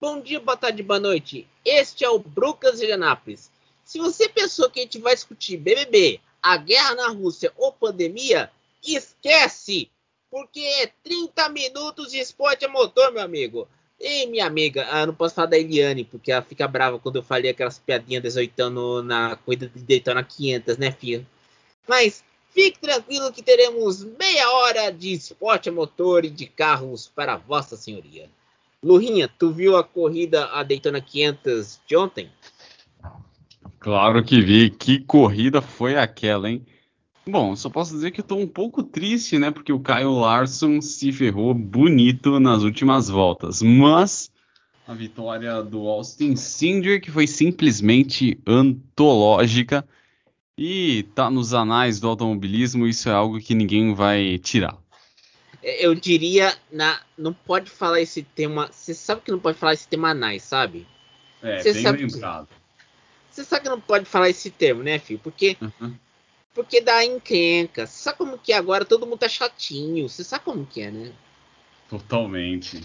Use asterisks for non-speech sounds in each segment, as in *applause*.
Bom dia, boa tarde, boa noite. Este é o Brucas de Anápolis. Se você pensou que a gente vai discutir BBB, a guerra na Rússia ou pandemia, esquece! Porque é 30 minutos de esporte a motor, meu amigo. E minha amiga, ah, não posso falar da Eliane, porque ela fica brava quando eu falei aquelas piadinhas 18 anos na corrida de Daytona 500, né, filho? Mas fique tranquilo que teremos meia hora de esporte a motor e de carros para Vossa Senhoria. Lurinha, tu viu a corrida a Daytona 500 de ontem? Claro que vi. Que corrida foi aquela, hein? Bom, só posso dizer que eu tô um pouco triste, né? Porque o Kyle Larson se ferrou bonito nas últimas voltas. Mas a vitória do Austin Cindric foi simplesmente antológica e tá nos anais do automobilismo. Isso é algo que ninguém vai tirar. Eu diria, na, não pode falar esse tema. Você sabe que não pode falar esse tema anais, sabe? É, Cê bem sabe lembrado. Você sabe que não pode falar esse termo, né, filho? Porque, Uhum. porque dá encrenca. Você sabe como que é agora todo mundo tá chatinho. Você sabe como que é, né? Totalmente.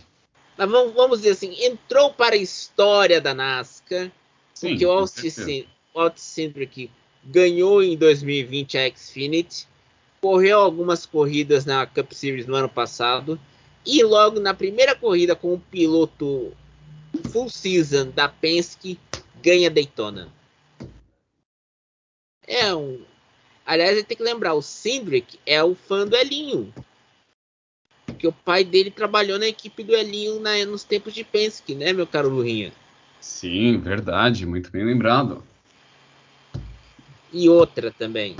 Mas vamos, vamos dizer assim, entrou para a história da NASCAR. Sim, porque o Austin Cindric ganhou em 2020 a Xfinity, correu algumas corridas na Cup Series no ano passado e logo na primeira corrida com o piloto full season da Penske ganha Daytona. É um, aliás, tem que lembrar, o Cindric é o fã do Elinho. Porque o pai dele trabalhou na equipe do Elinho na- nos tempos de Penske, né, meu caro Lurinha? Sim, verdade. Muito bem lembrado. E outra também.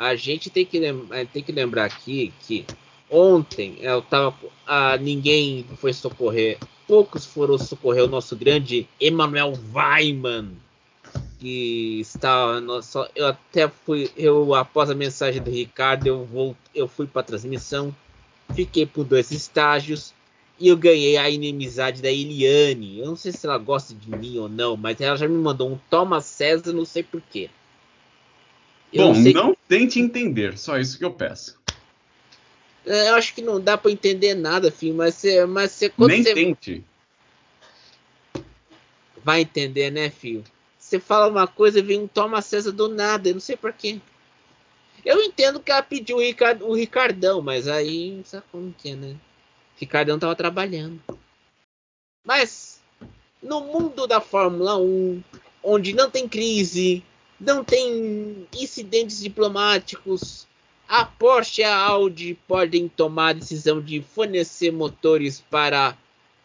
A gente tem que, lem- eh, tem que lembrar aqui que ontem eu tava. ah, ninguém foi socorrer. Poucos foram socorrer o nosso grande Emmanuel Weiman. Que está. Nossa, eu até fui. Eu, após a mensagem do Ricardo, eu, vou, eu fui para a transmissão. Fiquei por dois estágios. E eu ganhei a inimizade da Eliane. Eu não sei se ela gosta de mim ou não, mas ela já me mandou um Thomas César, não sei porquê. Eu Bom, não não tente entender, só isso que eu peço. É, Eu acho que não dá pra entender nada, filho, mas você, mas quando Nem você tente. vai entender, né, filho? Você fala uma coisa e vem um toma César do nada, eu não sei porquê. Eu entendo que ela pediu o, Ricard, o Ricardão, mas aí sabe como que é, né? Ricardão tava trabalhando. Mas no mundo da Fórmula 1, onde não tem crise, não tem incidentes diplomáticos, a Porsche e a Audi podem tomar a decisão de fornecer motores para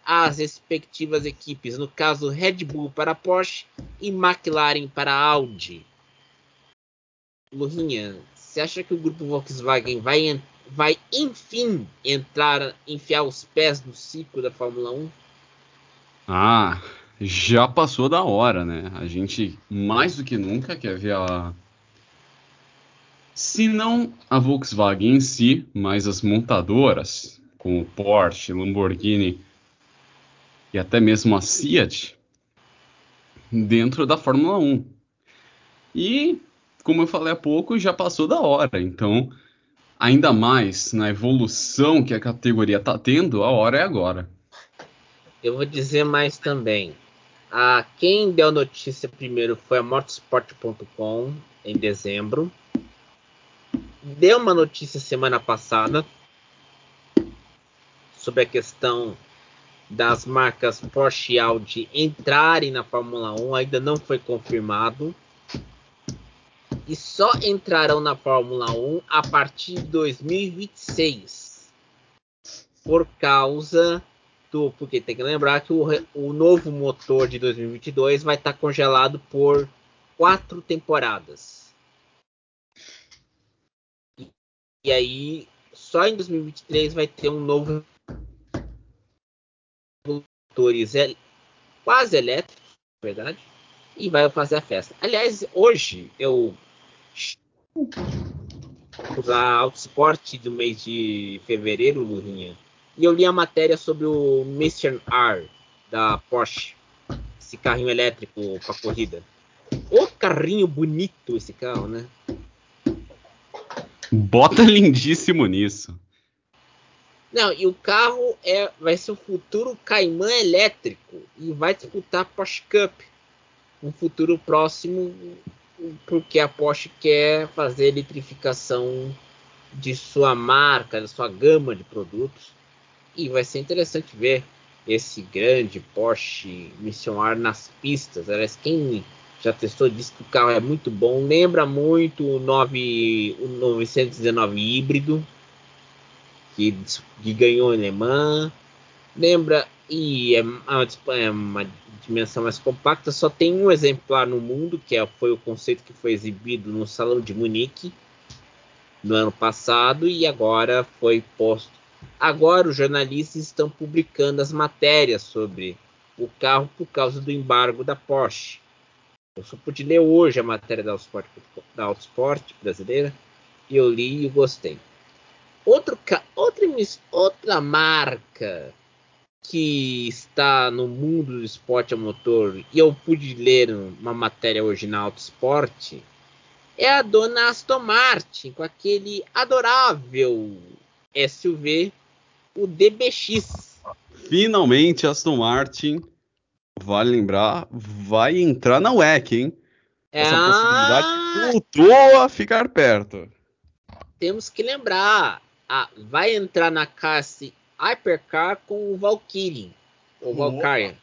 as respectivas equipes, no caso Red Bull para a Porsche e McLaren para a Audi. Lurinha, você acha que o grupo Volkswagen vai, vai enfim entrar, enfiar os pés no ciclo da Fórmula 1? Ah, já passou da hora, né? A gente mais do que nunca quer ver a. Se não a Volkswagen em si, mas as montadoras, como Porsche, Lamborghini e até mesmo a Fiat, dentro da Fórmula 1. E, como eu falei há pouco, já passou da hora. Então, ainda mais na evolução que a categoria está tendo, a hora é agora. Eu vou dizer mais também. A, quem deu notícia primeiro foi a Motorsport.com em dezembro. Deu uma notícia semana passada sobre a questão das marcas Porsche e Audi entrarem na Fórmula 1. Ainda não foi confirmado. E só entrarão na Fórmula 1 a partir de 2026. Por causa Porque tem que lembrar que o, o novo motor de 2022 vai estar congelado por quatro temporadas. E, e aí, só em 2023 vai ter um novo motores el- quase elétricos, verdade, e vai fazer a festa. Aliás, hoje eu usar Autosport do mês de fevereiro, Lurinha, e eu li a matéria sobre o Mission R da Porsche, esse carrinho elétrico para corrida. O carrinho bonito esse carro, né? Bota lindíssimo nisso. Não, e o carro é, vai ser o futuro Cayman elétrico. e vai disputar a Porsche Cup um futuro próximo, porque a Porsche quer fazer eletrificação de sua marca, da sua gama de produtos. E vai ser interessante ver esse grande Porsche missionar nas pistas. Aliás, quem já testou diz que o carro é muito bom. Lembra muito o, 9, o 919 híbrido, que, que ganhou em Le Mans. Lembra, e é uma, é uma, dimensão mais compacta. Só tem um exemplar no mundo, que é, foi o conceito que foi exibido no Salão de Munique no ano passado e agora foi posto. Agora os jornalistas estão publicando as matérias sobre o carro por causa do embargo da Porsche. Eu só pude ler hoje a matéria da Autosport, da Autosport brasileira e eu li e gostei. Outro, outra, outra marca que está no mundo do esporte a motor e eu pude ler uma matéria hoje na Autosport é a dona Aston Martin com aquele adorável SUV, o DBX. Finalmente Aston Martin, vale lembrar, vai entrar na WEC, hein? Essa ah, possibilidade voltou a ficar perto. Temos que lembrar, a, vai entrar na classe Hypercar com o Valkyrie, o Valkyrie,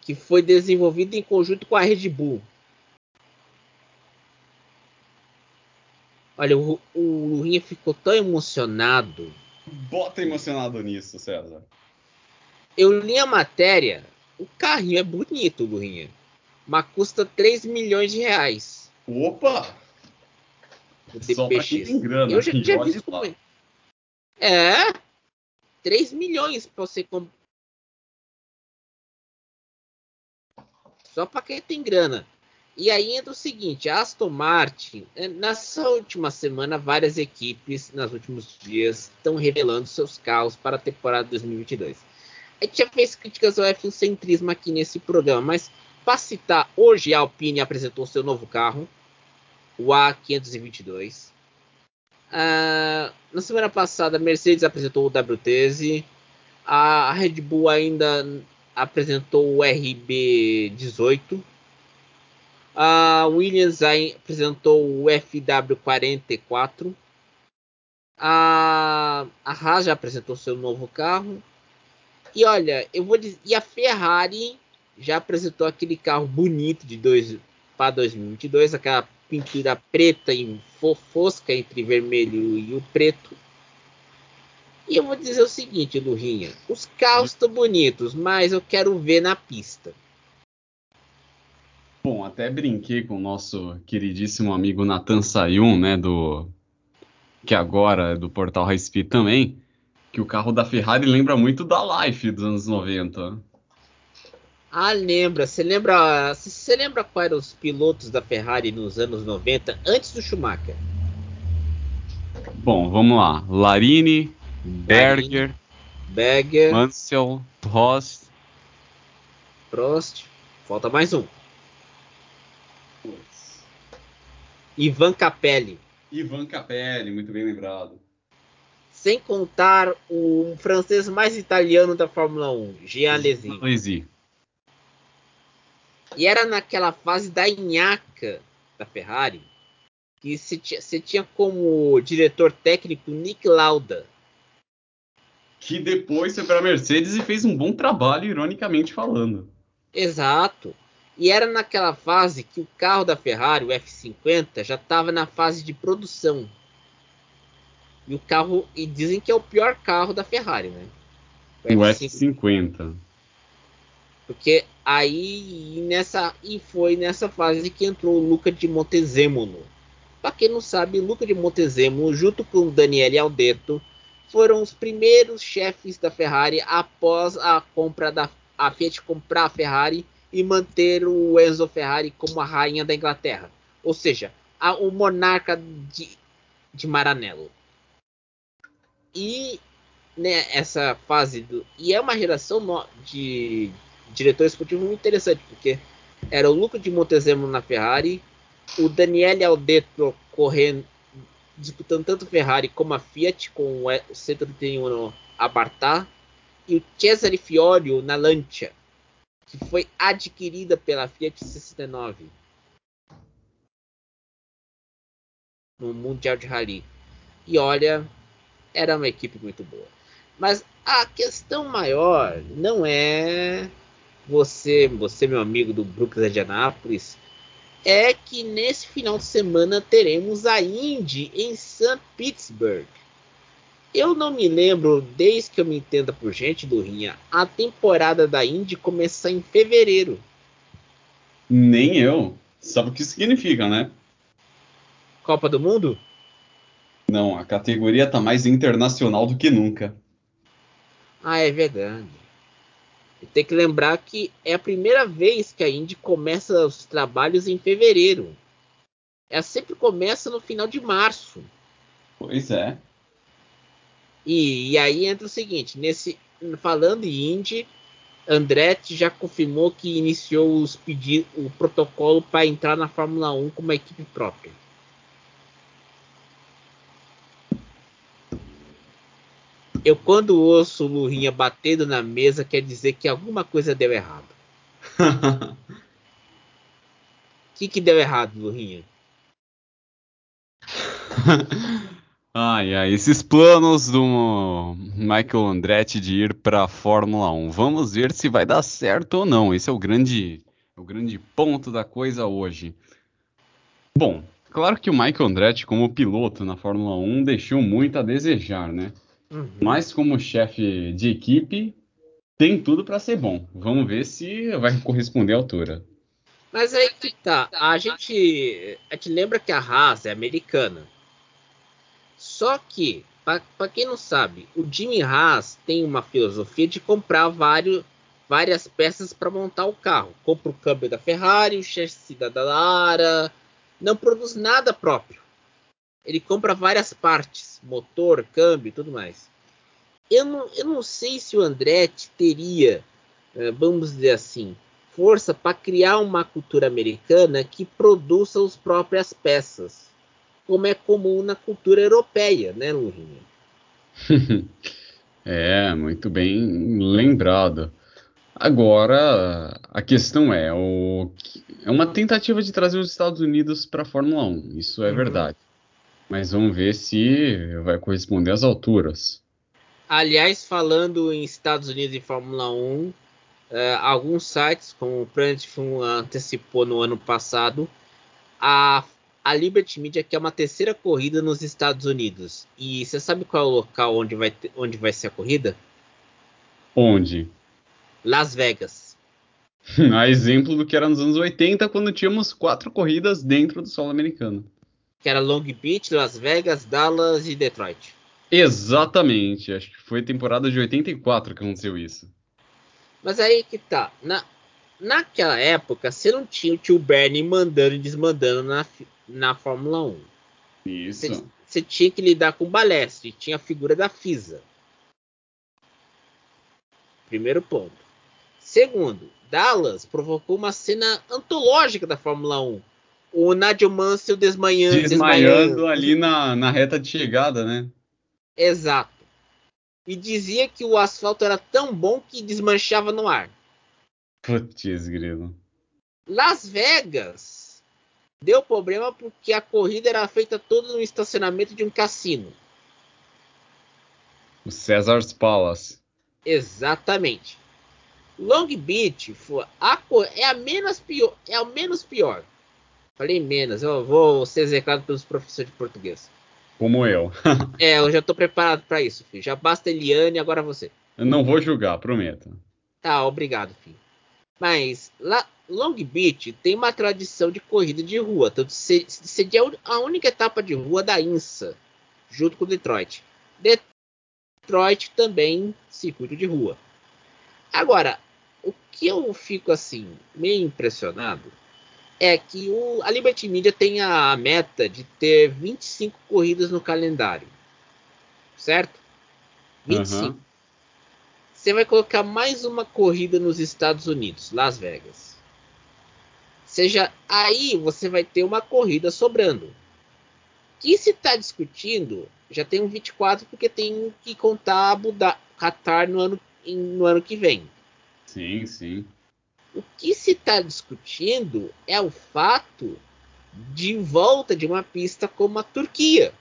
que foi desenvolvido em conjunto com a Red Bull. Olha, o, o Lurinha ficou tão emocionado. Bota emocionado nisso, César. Eu li a matéria. O carrinho é bonito, Lurinha. Mas custa 3 milhões de reais. Opa! O Só pra quem tem grana. Eu já tinha visto como é. É. 3 milhões pra você comprar. Só pra quem tem grana. E aí entra o seguinte, a Aston Martin, é, nessa última semana, várias equipes, nos últimos dias, estão revelando seus carros para a temporada 2022. A gente já fez críticas ao F1 aqui nesse programa, mas para citar, hoje a Alpine apresentou seu novo carro, o A522. Uh, na semana passada, a Mercedes apresentou o W13. A Red Bull ainda apresentou o RB18. A Williams apresentou o FW44. A, a Haas já apresentou seu novo carro. E olha, eu vou dizer, e a Ferrari já apresentou aquele carro bonito de dois para 2022, aquela pintura preta e fosca entre vermelho e o preto. E eu vou dizer o seguinte, Lurinha, os carros estão bonitos, mas eu quero ver na pista. Bom, até brinquei com o nosso queridíssimo amigo Nathan Sayun, né, do que agora é do portal High Speed também, que o carro da Ferrari lembra muito da Life dos anos 90. Ah, lembra. Você lembra, você lembra quais eram os pilotos da Ferrari nos anos 90 antes do Schumacher? Bom, vamos lá. Larini, Berger, Berger, Mansell, Prost. Prost. Falta mais um. Ivan Capelli. Ivan Capelli, muito bem lembrado. Sem contar o francês mais italiano da Fórmula 1, Jean Alesi. E era naquela fase da Inhaca da Ferrari que você tinha, tinha como diretor técnico Nick Lauda. Que depois foi para a Mercedes e fez um bom trabalho, ironicamente falando. Exato. E era naquela fase que o carro da Ferrari, o F50, já estava na fase de produção. E o carro, e dizem que é o pior carro da Ferrari, né? O, o F50. F50. Porque aí nessa e foi nessa fase que entrou o Luca de Montezemolo. Para quem não sabe, Luca de Montezemolo, junto com Daniele Aldeto, foram os primeiros chefes da Ferrari após a compra da a Fiat comprar a Ferrari e manter o Enzo Ferrari como a rainha da Inglaterra. Ou seja, a, o monarca de, de Maranello. E né, essa fase do. E é uma geração no, de diretor esportivo muito interessante, porque era o Luca de Montezemolo na Ferrari, o Daniele Aldetto correndo, disputando tanto Ferrari como a Fiat, com o 131 Abartá, e o Cesare Fiorio na Lancia, que foi adquirida pela Fiat 69 no Mundial de Rally. E olha, era uma equipe muito boa. Mas a questão maior não é você, você meu amigo do Brooklyn de Anápolis, é que nesse final de semana teremos a Indy em St. Petersburg. Eu não me lembro, desde que eu me entenda por gente do Rinha, a temporada da Indy começar em fevereiro. Nem eu. Sabe o que significa, né? Copa do Mundo? Não, a categoria tá mais internacional do que nunca. Ah, é verdade. E tem que lembrar que é a primeira vez que a Indy começa os trabalhos em fevereiro. Ela sempre começa no final de março. Pois é. E, e aí entra o seguinte, nesse falando em Indy, Andretti já confirmou que iniciou os pedidos, o protocolo para entrar na Fórmula 1 com uma equipe própria. Eu, quando ouço o Lurinha batendo na mesa, quer dizer que alguma coisa deu errado. O *laughs* que, que deu errado, Lurinha? *laughs* ai, ai, esses planos do Michael Andretti de ir para a Fórmula 1. Vamos ver se vai dar certo ou não. Esse é o grande, o grande ponto da coisa hoje. Bom, claro que o Michael Andretti, como piloto na Fórmula 1, deixou muito a desejar, né? Uhum. Mas como chefe de equipe, tem tudo para ser bom. Vamos ver se vai *laughs* corresponder à altura. Mas aí que tá. A gente, a gente lembra que a Haas é americana. Só que, para quem não sabe, o Jimmy Haas tem uma filosofia de comprar vários, várias peças para montar o carro. Compra o câmbio da Ferrari, o chassi da Lara. Não produz nada próprio ele compra várias partes, motor, câmbio e tudo mais. Eu não, eu não sei se o Andretti teria, eh, vamos dizer assim, força para criar uma cultura americana que produza as próprias peças, como é comum na cultura europeia, né, Lurinha? *laughs* é, muito bem lembrado. Agora, a questão é, o, é uma tentativa de trazer os Estados Unidos para a Fórmula 1, isso é uhum. verdade. Mas vamos ver se vai corresponder às alturas. Aliás, falando em Estados Unidos e Fórmula 1, uh, eh, alguns sites, como o Planet antecipou no ano passado, a, a Liberty Media quer uma terceira corrida nos Estados Unidos. E você sabe qual é o local onde vai, ter, onde vai ser a corrida? Onde? Las Vegas. *laughs* a exemplo do que era nos anos 80, quando tínhamos quatro corridas dentro do solo americano que era Long Beach, Las Vegas, Dallas e Detroit. Exatamente, acho que foi temporada de 84 que aconteceu isso. Mas aí que tá, na, naquela época você não tinha o tio Bernie mandando e desmandando na, na Fórmula 1. Isso. Você tinha que lidar com o Balestre, tinha a figura da FISA. Primeiro ponto. Segundo, Dallas provocou uma cena antológica da Fórmula 1 o Nadio Mansell desmanhando, desmaiando, desmaiando ali na, na reta de chegada, né? Exato. E dizia que o asfalto era tão bom que desmanchava no ar. Putz, grilo. Las Vegas deu problema porque a corrida era feita toda no estacionamento de um cassino. O Caesar's Palace. Exatamente. Long Beach foi a, é a menos pior, é o menos pior. Falei menos, eu vou ser execrado pelos professores de português. Como eu. *laughs* é, eu já tô preparado para isso, filho. Já basta Eliane, agora você. Eu não vou julgar, prometo. Tá, obrigado, filho. Mas lá, Long Beach tem uma tradição de corrida de rua, tanto seria a única etapa de rua da INSA, junto com Detroit. Detroit também circuito de rua. Agora, o que eu fico assim meio impressionado é que o, a Liberty Media tem a meta de ter 25 corridas no calendário. Certo? 25. Uhum. Você vai colocar mais uma corrida nos Estados Unidos, Las Vegas. Seja aí você vai ter uma corrida sobrando. Que se está discutindo, já tem um 24 porque tem que contar Abu Dhabi, Qatar no ano no ano que vem. Sim, sim. O que se está discutindo é o fato de volta de uma pista como a Turquia.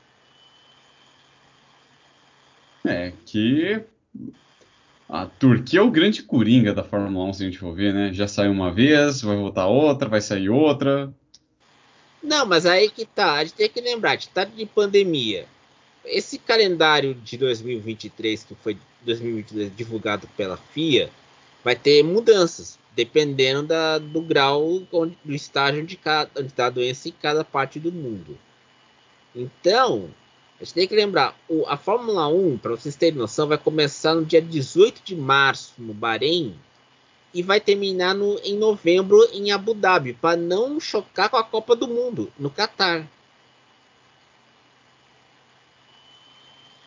É, que a Turquia é o grande coringa da Fórmula 1, se a gente for ver, né? Já saiu uma vez, vai voltar outra, vai sair outra. Não, mas aí que tá. A gente tem que lembrar, a gente tá de pandemia. Esse calendário de 2023, que foi 2022 divulgado pela FIA, vai ter mudanças, dependendo da, do grau, onde, do estágio onde está a doença em cada parte do mundo. Então, a gente tem que lembrar, o, a Fórmula 1, para vocês terem noção, vai começar no dia 18 de março no Bahrein e vai terminar no, em novembro em Abu Dhabi, para não chocar com a Copa do Mundo no Catar.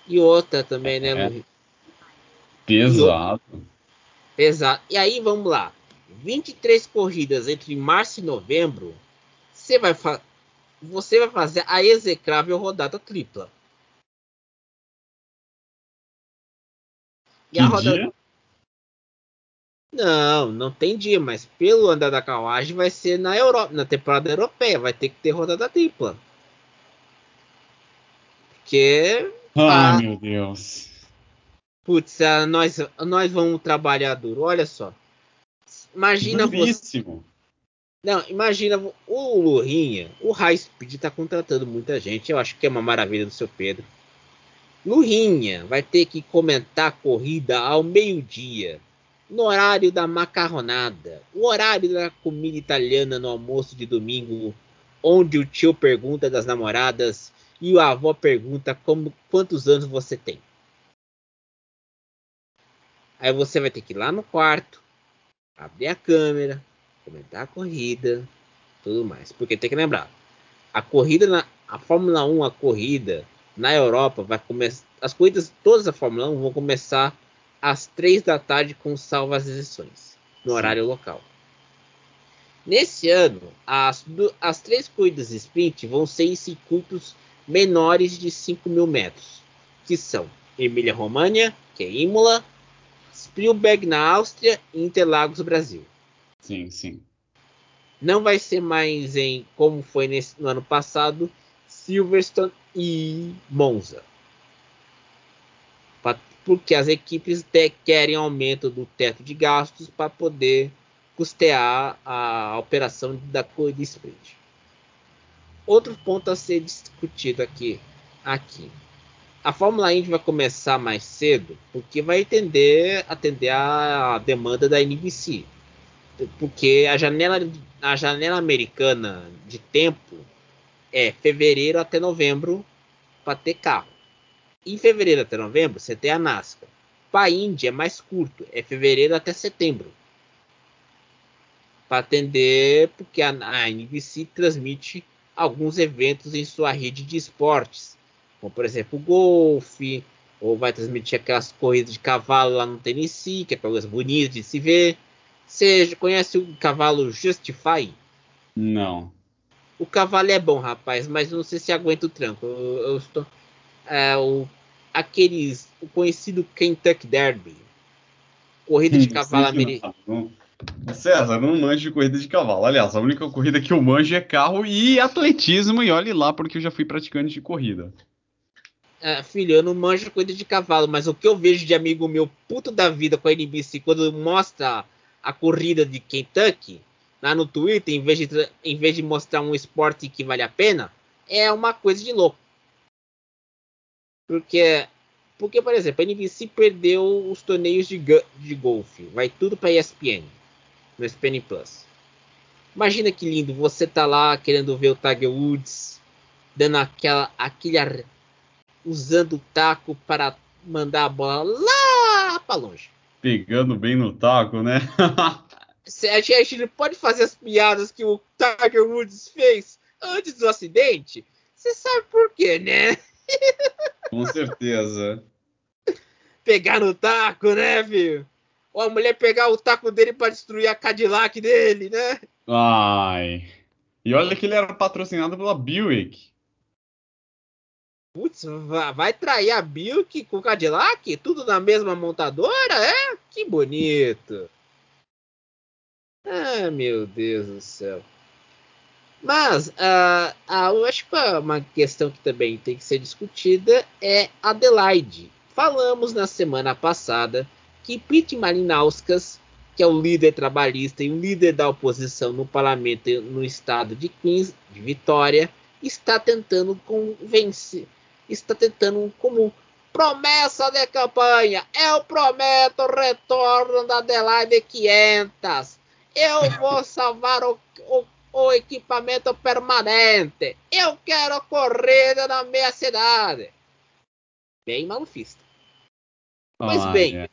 E outra também, né, É. Lu? Pesado. Exato. E aí, vamos lá. 23 corridas entre março e novembro, você vai, você vai fazer a execrável rodada tripla. E a rodada... dia? Não, não tem dia, mas pelo andar da carruagem vai ser na Europa, na temporada europeia, vai ter que ter rodada tripla. Porque, Ai, Ah. meu Deus. putz, ah, nós, nós vamos trabalhar duro. Olha só. Imagina você. Duríssimo. Não, imagina o Lurinha, o High Speed tá contratando muita gente. Eu acho que é uma maravilha do seu Pedro. Lurinha vai ter que comentar a corrida ao meio-dia, no horário da macarronada, o horário da comida italiana no almoço de domingo, onde o tio pergunta das namoradas e a avó pergunta como, quantos anos você tem. Aí você vai ter que ir lá no quarto, abrir a câmera, comentar a corrida, tudo mais. Porque tem que lembrar, a corrida na a Fórmula 1, a corrida na Europa vai começar, as corridas todas da Fórmula 1 vão começar às 3 da tarde com salvas exceções, no Sim. horário local. Nesse ano, as, as três corridas de sprint vão ser em circuitos menores de 5 mil metros, que são Emília-Romagna, que é Imola, Spielberg na Áustria e Interlagos, Brasil. Sim, sim. Não vai ser mais em como foi nesse, no ano passado, Silverstone e Monza. Pa- Porque as equipes te- querem aumento do teto de gastos para poder custear a operação da corrida sprint. Outro ponto a ser discutido aqui, aqui. A Fórmula Indy vai começar mais cedo porque vai atender, atender a demanda da NBC. Porque a janela, a janela americana de tempo é fevereiro até novembro para ter carro. Em fevereiro até novembro você tem a NASCAR. Para a Índia é mais curto, é fevereiro até setembro. Para atender, porque a, a NBC transmite alguns eventos em sua rede de esportes, como por exemplo golfe, ou vai transmitir aquelas corridas de cavalo lá no Tennessee, que é coisa bonita de se ver. Você conhece o cavalo Justify? Não. O cavalo é bom, rapaz, mas não sei se aguenta o tranco. Eu, eu estou. É, o, aqueles. O conhecido Kentucky Derby. Corrida de cavalo americano. César, não manjo de corrida de cavalo. Aliás, a única corrida que eu manjo é carro e atletismo, e olhe lá, porque eu já fui praticante de corrida. É, filho, eu não manjo corrida de cavalo, mas o que eu vejo de amigo meu puto da vida com a NBC quando mostra a corrida de Kentucky lá no Twitter, em vez de, em vez de mostrar um esporte que vale a pena, é uma coisa de louco. Porque, porque por exemplo, a NBC perdeu os torneios de, de golfe. Vai tudo para ESPN, no ESPN Plus. Imagina que lindo, você tá lá querendo ver o Tiger Woods dando aquela aquele ar- usando o taco para mandar a bola lá para longe. Pegando bem no taco, né? *laughs* Se A gente não pode fazer as piadas que o Tiger Woods fez antes do acidente. Você sabe por quê, né? Com certeza. Pegar no taco, né, filho? Ou a mulher pegar o taco dele para destruir a Cadillac dele, né? Ai. E olha que ele era patrocinado pela Buick. Putz, vai trair a Bilk com o Cadillac? Tudo na mesma montadora? É? Que bonito. Ah, meu Deus do céu. Mas uh, uh, eu acho que uma questão que também tem que ser discutida é Adelaide. Falamos na semana passada que Pete Malinauskas, que é o líder trabalhista e o líder da oposição no parlamento no estado de Queens, de Vitória, está tentando convencer, está tentando como promessa de campanha. Eu prometo o retorno da Adelaide 500. Eu vou salvar o, o, o equipamento permanente. Eu quero corrida na minha cidade. Bem malufista. Pois bem,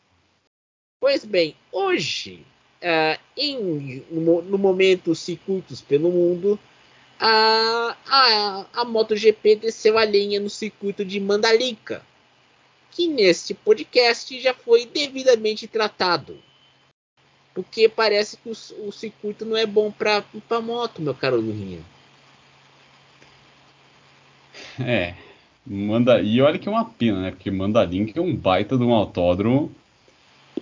pois bem, hoje, uh, em, no, no, momento circuitos pelo mundo, a, a, a MotoGP desceu a linha no circuito de Mandalika, que neste podcast já foi devidamente tratado. Porque parece que o, o circuito não é bom para moto, meu caro Lurinha. É, Manda... E olha que é uma pena, né? Porque Mandarim é um baita de um autódromo.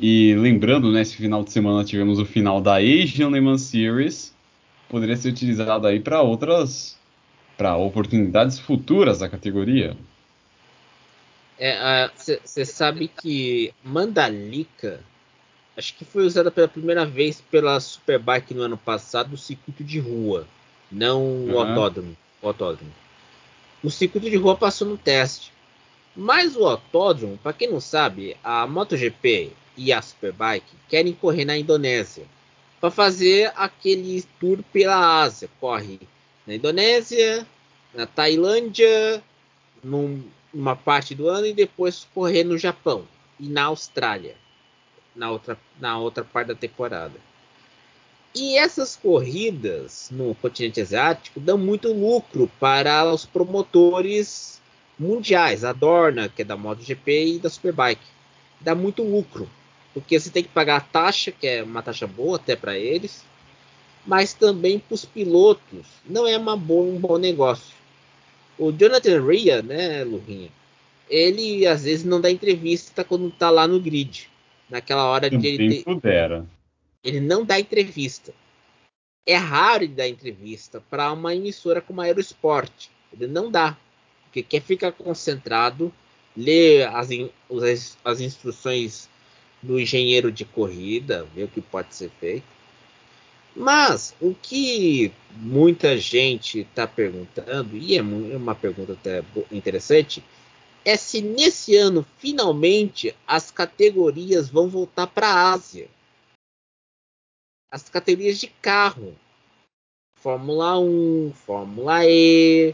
E lembrando, né, esse final de semana tivemos o final da Asian Le Mans Series. Poderia ser utilizado aí para outras. para oportunidades futuras da categoria. Você é, sabe que Mandalika acho que foi usada pela primeira vez pela Superbike no ano passado, o circuito de rua, não uhum. o autódromo. O autódromo. O circuito de rua passou no teste. Mas o autódromo, para quem não sabe, a MotoGP e a Superbike querem correr na Indonésia para fazer aquele tour pela Ásia. Corre na Indonésia, na Tailândia, num, numa parte do ano e depois correr no Japão e na Austrália, na outra, na outra parte da temporada. E essas corridas no continente asiático dão muito lucro para os promotores mundiais, a Dorna, que é da MotoGP e da Superbike. Dá muito lucro, porque você tem que pagar a taxa, que é uma taxa boa até para eles, mas também para os pilotos não é uma boa, um bom negócio. O Jonathan Ria, né, Lurinha, ele às vezes não dá entrevista quando está lá no grid. Naquela hora de ele. Ter ele não dá entrevista. É raro ele dar entrevista para uma emissora como a Aerosport. Ele não dá. Porque quer ficar concentrado, ler as, as, as instruções do engenheiro de corrida, ver o que pode ser feito. Mas o que muita gente está perguntando, e é, é uma pergunta até interessante, é se nesse ano finalmente as categorias vão voltar para a Ásia as categorias de carro. Fórmula 1, Fórmula E.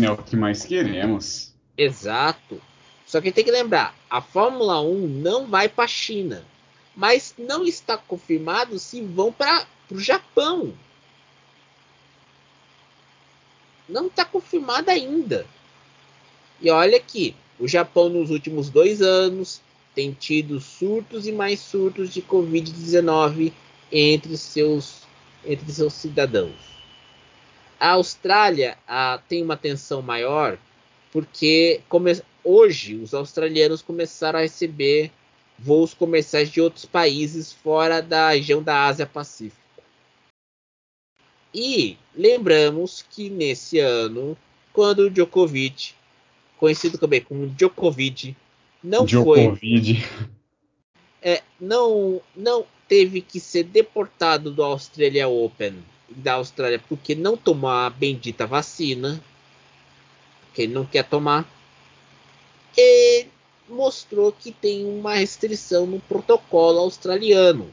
É o que mais queremos. Exato. Só que tem que lembrar, a Fórmula 1 não vai para a China, mas não está confirmado se vão para o Japão. Não está confirmado ainda. E olha aqui, o Japão nos últimos dois anos tem tido surtos e mais surtos de Covid-19 entre seus, entre seus cidadãos. A Austrália a, tem uma tensão maior porque come, hoje os australianos começaram a receber voos comerciais de outros países fora da região da Ásia Pacífico. E lembramos que nesse ano, quando o Djokovic, conhecido também como Djokovic, não Djokovic. foi é, não não teve que ser deportado do Australia Open da Austrália porque não tomou a bendita vacina, porque ele não quer tomar, e mostrou que tem uma restrição no protocolo australiano.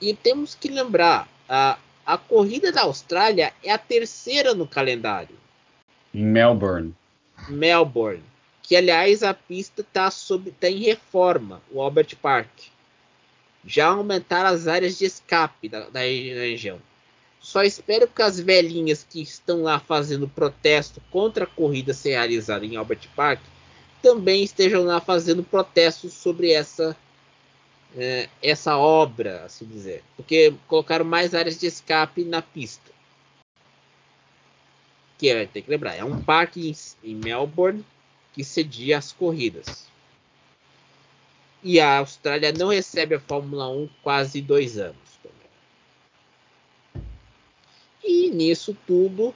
E temos que lembrar, a, a corrida da Austrália é a terceira no calendário. Melbourne. Melbourne. Que aliás a pista está tá em reforma, o Albert Park já aumentaram as áreas de escape da, da região. Só espero que as velhinhas que estão lá fazendo protesto contra a corrida ser realizada em Albert Park também estejam lá fazendo protestos sobre essa é, essa obra, assim dizer, porque colocaram mais áreas de escape na pista. Que é, tem que lembrar, é um parque em, em Melbourne que cedia as corridas. E a Austrália não recebe a Fórmula 1 quase dois anos. E nisso tudo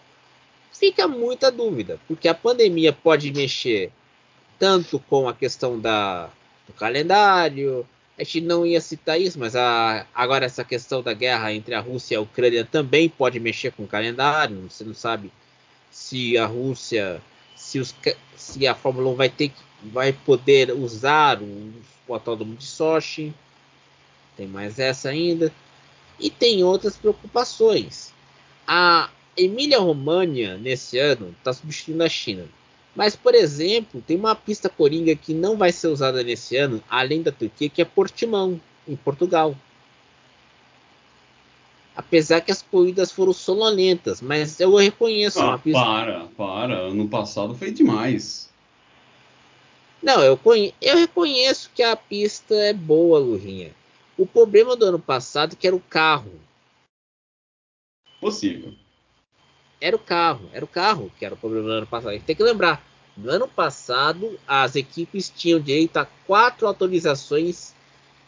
fica muita dúvida, porque a pandemia pode mexer tanto com a questão da, do calendário, a gente não ia citar isso, mas a, agora essa questão da guerra entre a Rússia e a Ucrânia também pode mexer com o calendário. Você não sabe se a Rússia, se, os, se a Fórmula 1 vai ter vai poder usar o, o autódromo de Sochi. Tem mais essa ainda. E tem outras preocupações. A Emília-Romagna, nesse ano, está substituindo a China. Mas, por exemplo, tem uma pista coringa que não vai ser usada nesse ano, além da Turquia, que é Portimão, em Portugal. Apesar que as corridas foram sonolentas, mas eu reconheço ah, pista. Para, para. Ano passado foi demais. Não, eu, conhe... eu reconheço que a pista é boa, Lurinha. O problema do ano passado é que era o carro. Possível era o carro. Era o carro que era o problema do ano passado. Tem que lembrar, no ano passado as equipes tinham direito a quatro atualizações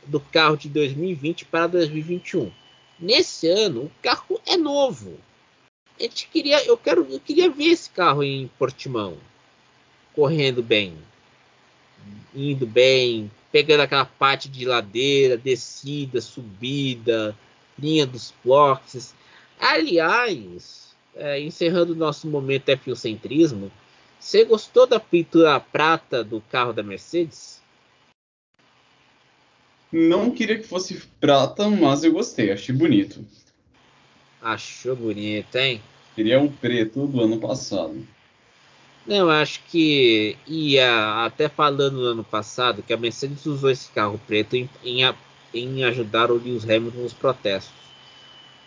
do carro de 2020 para 2021. Nesse ano o carro é novo. A gente queria, eu quero, eu queria ver esse carro em Portimão correndo bem, indo bem, pegando aquela parte de ladeira, descida, subida, linha dos blocos. Aliás, é, encerrando o nosso momento F1 você gostou da pintura prata do carro da Mercedes? Não queria que fosse prata, mas eu gostei, achei bonito. Achou bonito, hein? Queria o preto do ano passado. Não, acho que ia até falando no ano passado que a Mercedes usou esse carro preto em, em, em ajudar o Lewis Hamilton nos protestos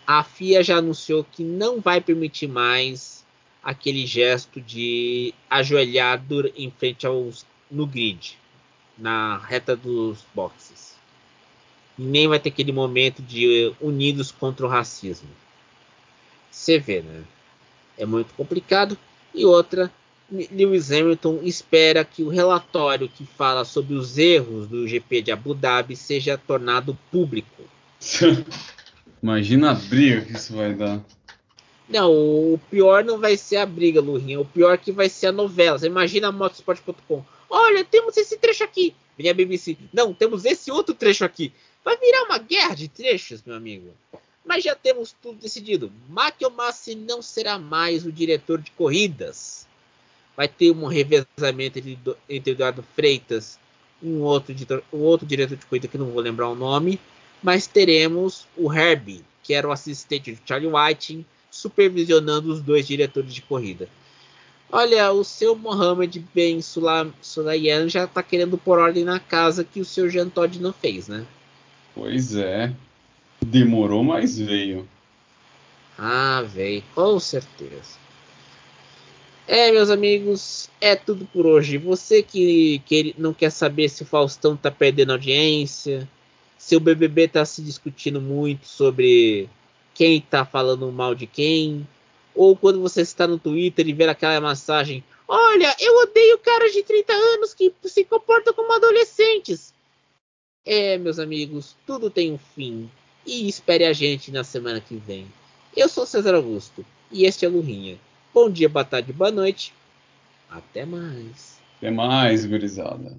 a FIA já anunciou que não vai permitir mais aquele gesto de ajoelhar em frente aos no grid, na reta dos boxes. Nem vai ter aquele momento de unidos contra o racismo. Você vê, né? É muito complicado. E outra, Lewis Hamilton espera que o relatório que fala sobre os erros do GP de Abu Dhabi seja tornado público. *laughs* Imagina a briga que isso vai dar. Não, o pior não vai ser a briga, Lurinha. O pior que vai ser a novela. Você imagina a motorsport.com. Olha, temos esse trecho aqui. Vem a BBC. Não, temos esse outro trecho aqui. Vai virar uma guerra de trechos, meu amigo. Mas já temos tudo decidido. Michael Massi não será mais o diretor de corridas. Vai ter um revezamento entre, Eduardo Freitas e um outro, um outro diretor de corrida que não vou lembrar o nome mas teremos o Herbie, que era o assistente de Charlie Whiting, supervisionando os dois diretores de corrida. Olha, o seu Mohamed Ben Sulayan já está querendo pôr ordem na casa que o seu Jean Todt não fez, né? Pois é. Demorou, mas veio. Ah, veio, com certeza. É, meus amigos, é tudo por hoje. Você que, que não quer saber se o Faustão tá perdendo audiência, se o BBB está se discutindo muito sobre quem está falando mal de quem, ou quando você está no Twitter e ver aquela mensagem: Olha, eu odeio caras de 30 anos que se comportam como adolescentes. É, meus amigos, tudo tem um fim. E espere a gente na semana que vem. Eu sou César Augusto e este é Lurinha. Bom dia, boa tarde, boa noite. Até mais. Até mais, gurizada.